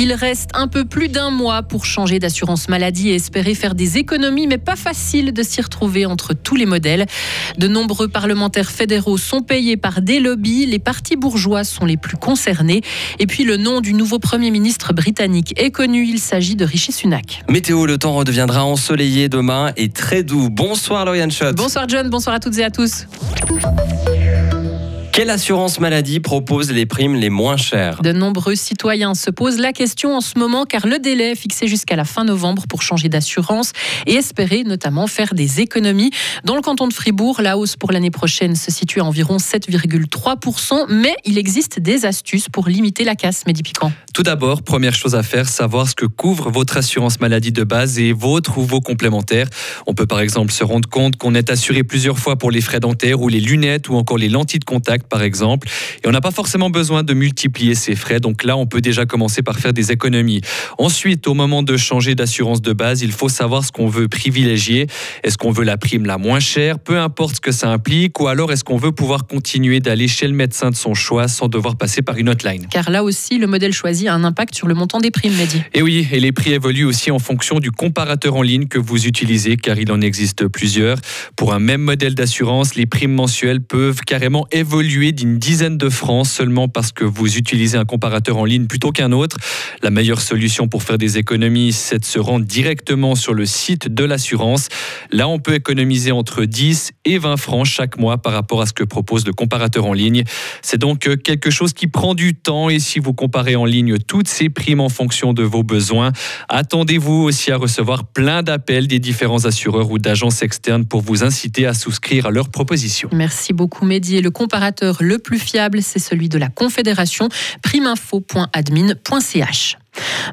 Il reste un peu plus d'un mois pour changer d'assurance maladie et espérer faire des économies, mais pas facile de s'y retrouver entre tous les modèles. De nombreux parlementaires fédéraux sont payés par des lobbies. Les partis bourgeois sont les plus concernés. Et puis le nom du nouveau Premier ministre britannique est connu. Il s'agit de Rishi Sunak. Météo, le temps redeviendra ensoleillé demain et très doux. Bonsoir Lauriane Schott. Bonsoir John, bonsoir à toutes et à tous. Quelle assurance maladie propose les primes les moins chères De nombreux citoyens se posent la question en ce moment car le délai est fixé jusqu'à la fin novembre pour changer d'assurance et espérer notamment faire des économies. Dans le canton de Fribourg, la hausse pour l'année prochaine se situe à environ 7,3%, mais il existe des astuces pour limiter la casse, Mehdi Piquant. Tout d'abord, première chose à faire, savoir ce que couvre votre assurance maladie de base et votre ou vos complémentaires. On peut par exemple se rendre compte qu'on est assuré plusieurs fois pour les frais dentaires ou les lunettes ou encore les lentilles de contact par exemple. Et on n'a pas forcément besoin de multiplier ces frais. Donc là, on peut déjà commencer par faire des économies. Ensuite, au moment de changer d'assurance de base, il faut savoir ce qu'on veut privilégier. Est-ce qu'on veut la prime la moins chère, peu importe ce que ça implique, ou alors est-ce qu'on veut pouvoir continuer d'aller chez le médecin de son choix sans devoir passer par une hotline? Car là aussi, le modèle choisi a un impact sur le montant des primes, Mehdi. Et oui, et les prix évoluent aussi en fonction du comparateur en ligne que vous utilisez, car il en existe plusieurs. Pour un même modèle d'assurance, les primes mensuelles peuvent carrément évoluer d'une dizaine de francs seulement parce que vous utilisez un comparateur en ligne plutôt qu'un autre. La meilleure solution pour faire des économies, c'est de se rendre directement sur le site de l'assurance. Là, on peut économiser entre 10 et 20 francs chaque mois par rapport à ce que propose le comparateur en ligne. C'est donc euh, quelque chose qui prend du temps et si vous comparez en ligne toutes ces primes en fonction de vos besoins, attendez-vous aussi à recevoir plein d'appels des différents assureurs ou d'agences externes pour vous inciter à souscrire à leurs propositions. Merci beaucoup Mehdi. Et le comparateur le plus fiable, c'est celui de la Confédération, primeinfo.admin.ch.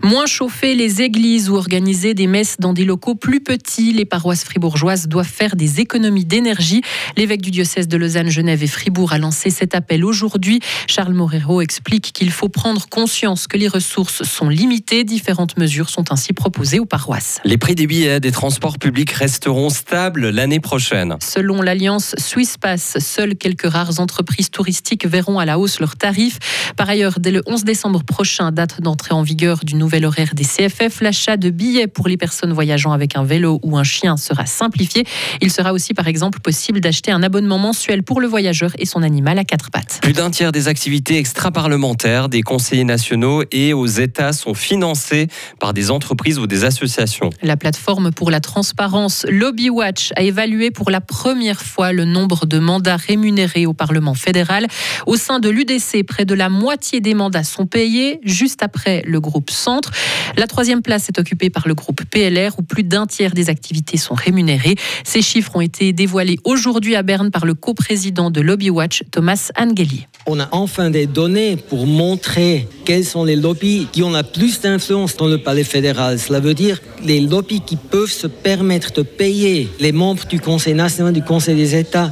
Moins chauffer les églises ou organiser des messes dans des locaux plus petits, les paroisses fribourgeoises doivent faire des économies d'énergie. L'évêque du diocèse de Lausanne, Genève et Fribourg a lancé cet appel aujourd'hui. Charles Morero explique qu'il faut prendre conscience que les ressources sont limitées. Différentes mesures sont ainsi proposées aux paroisses. Les prix des billets des transports publics resteront stables l'année prochaine. Selon l'alliance Swisspass, seules quelques rares entreprises touristiques verront à la hausse leurs tarifs. Par ailleurs, dès le 11 décembre prochain, date d'entrée en vigueur du nouvel horaire des CFF, l'achat de billets pour les personnes voyageant avec un vélo ou un chien sera simplifié. Il sera aussi par exemple possible d'acheter un abonnement mensuel pour le voyageur et son animal à quatre pattes. Plus d'un tiers des activités extra-parlementaires des conseillers nationaux et aux États sont financées par des entreprises ou des associations. La plateforme pour la transparence Lobby Watch a évalué pour la première fois le nombre de mandats rémunérés au Parlement fédéral. Au sein de l'UDC, près de la moitié des mandats sont payés, juste après le Centre. La troisième place est occupée par le groupe PLR, où plus d'un tiers des activités sont rémunérées. Ces chiffres ont été dévoilés aujourd'hui à Berne par le coprésident de Lobby Watch, Thomas Angeli. On a enfin des données pour montrer quels sont les lobbies qui ont la plus d'influence dans le palais fédéral. Cela veut dire les lobbies qui peuvent se permettre de payer les membres du Conseil national, du Conseil des États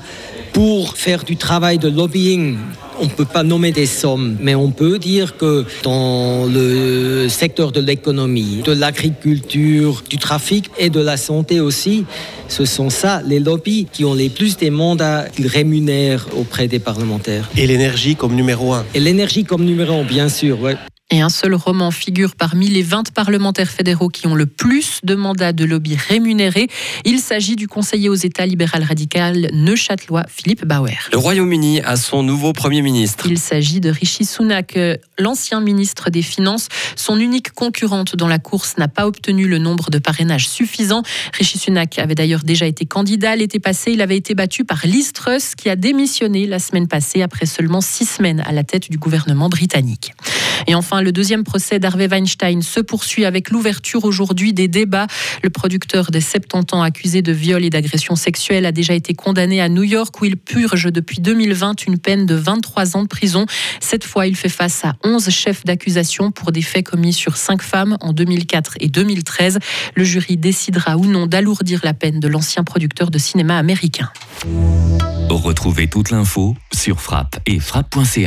pour faire du travail de lobbying on ne peut pas nommer des sommes, mais on peut dire que dans le secteur de l'économie, de l'agriculture, du trafic et de la santé aussi, ce sont ça les lobbies qui ont les plus des mandats qu'ils rémunèrent auprès des parlementaires. Et l'énergie comme numéro un. Et l'énergie comme numéro un, bien sûr. Ouais. Et un seul roman figure parmi les 20 parlementaires fédéraux qui ont le plus de mandats de lobby rémunérés. Il s'agit du conseiller aux États libéral radical neuchâtelois Philippe Bauer. Le Royaume-Uni a son nouveau Premier ministre. Il s'agit de Rishi Sunak, l'ancien ministre des Finances. Son unique concurrente dans la course n'a pas obtenu le nombre de parrainages suffisant. Rishi Sunak avait d'ailleurs déjà été candidat l'été passé. Il avait été battu par Liz Truss qui a démissionné la semaine passée après seulement six semaines à la tête du gouvernement britannique. Et enfin, le deuxième procès d'Harvey Weinstein se poursuit avec l'ouverture aujourd'hui des débats. Le producteur des 70 ans accusé de viol et d'agression sexuelle a déjà été condamné à New York où il purge depuis 2020 une peine de 23 ans de prison. Cette fois, il fait face à 11 chefs d'accusation pour des faits commis sur 5 femmes en 2004 et 2013. Le jury décidera ou non d'alourdir la peine de l'ancien producteur de cinéma américain. Retrouvez toute l'info sur frappe et frappe.ca